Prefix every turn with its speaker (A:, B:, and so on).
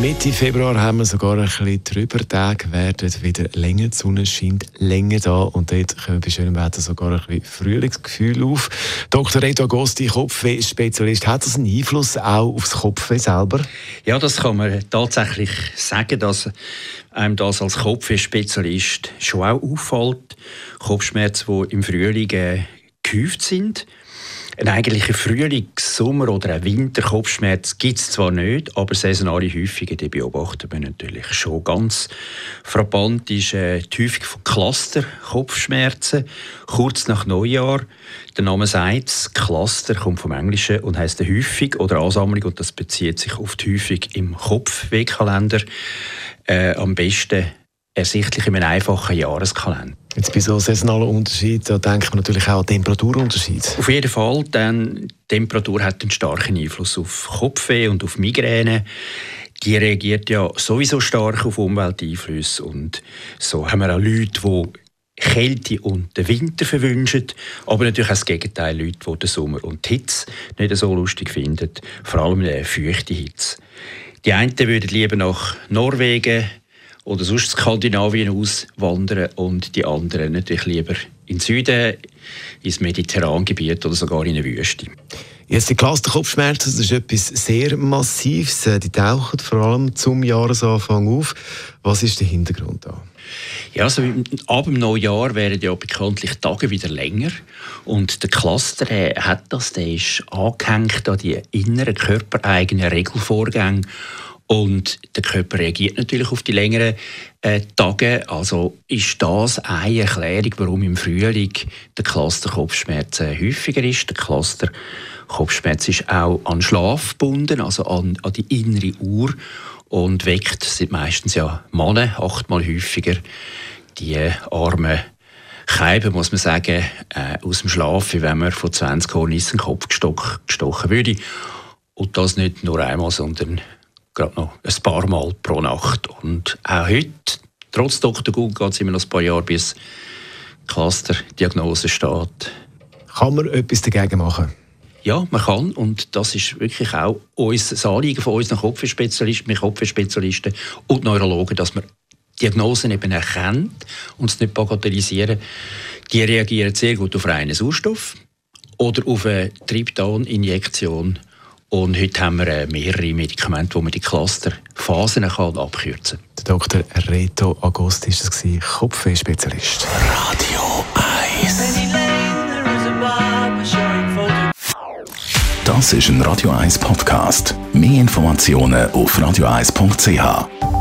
A: Mitte Februar haben wir sogar ein bisschen drüber. Tage werden wieder länger, die Sonne scheint länger da und dort kommen bei schönem Wetter sogar ein bisschen Frühlingsgefühl auf. Dr. Reto Agosti, Kopfweh-Spezialist, hat das einen Einfluss auch aufs Kopfweh selber?
B: Ja, das kann man tatsächlich sagen, dass einem das als Kopfweh-Spezialist schon auch auffällt. Kopfschmerzen, die im Frühling äh, gehäuft sind ein eigentlicher Frühlings-, Sommer- oder ein Winterkopfschmerz gibt es zwar nicht, aber saisonale Häufungen die beobachten wir natürlich schon. Ganz frappant ist äh, die Häufung von Cluster-Kopfschmerzen kurz nach Neujahr. Der Name sagt es, Cluster kommt vom Englischen und heißt Häufung oder Ansammlung und das bezieht sich auf die Häufung im Kopfwegkalender. Äh, am besten ersichtlich in einem einfachen Jahreskalender.
A: Jetzt bei so saisonalen Unterschied, da denkt man natürlich auch an Temperaturunterschied.
B: Auf jeden Fall, denn Temperatur hat einen starken Einfluss auf Kopfweh und auf Migräne. Die reagiert ja sowieso stark auf Umwelteinflüsse und so haben wir auch Leute, die Kälte und den Winter verwünschen, aber natürlich auch das Gegenteil, Leute, die den Sommer und die Hitze nicht so lustig finden, vor allem eine feuchte Hitze. Die einen würden lieber nach Norwegen, oder sonst Skandinavien auswandern und die anderen natürlich lieber in den Süden, ins Mediterrangebiet oder sogar in eine Wüste.
A: Jetzt die Clusterkopfschmerzen, das ist etwas sehr Massives. Äh, die tauchen vor allem zum Jahresanfang auf. Was ist der Hintergrund da?
B: Ja, also ab dem Neujahr werden ja bekanntlich Tage wieder länger und der Cluster äh, hat das, der ist angehängt an die inneren körpereigenen Regelvorgänge und der Körper reagiert natürlich auf die längeren äh, Tage. Also ist das eine Erklärung, warum im Frühling der Cluster-Kopfschmerz äh, häufiger ist. Der Cluster-Kopfschmerz ist auch an Schlaf gebunden, also an, an die innere Uhr und weckt sind meistens ja Männer achtmal häufiger die armen Scheiben, muss man sagen, äh, aus dem Schlaf, wie wenn man von 20 Hornissen Kopf gestochen würde. Und das nicht nur einmal, sondern gerade noch ein paar Mal pro Nacht. Und auch heute, trotz Dr. Google, geht es immer noch ein paar Jahre, bis Cluster-Diagnose steht.
A: Kann man etwas dagegen machen?
B: Ja, man kann. Und das ist wirklich auch uns, das Anliegen von unseren Kopfspezialisten, Kopfspezialisten und Neurologen, dass man Diagnosen eben erkennt und es nicht bagatellisieren. Die reagieren sehr gut auf reinen Sauerstoff oder auf eine Triptan-Injektion und heute haben wir äh, mehrere Medikamente, wo man die Clusterphasen abkürzen kann.
A: Der Dr. Reto Agost ist das, Kopfweh-Spezialist.
C: Radio 1 Das ist ein Radio 1 Podcast. Mehr Informationen auf radio1.ch.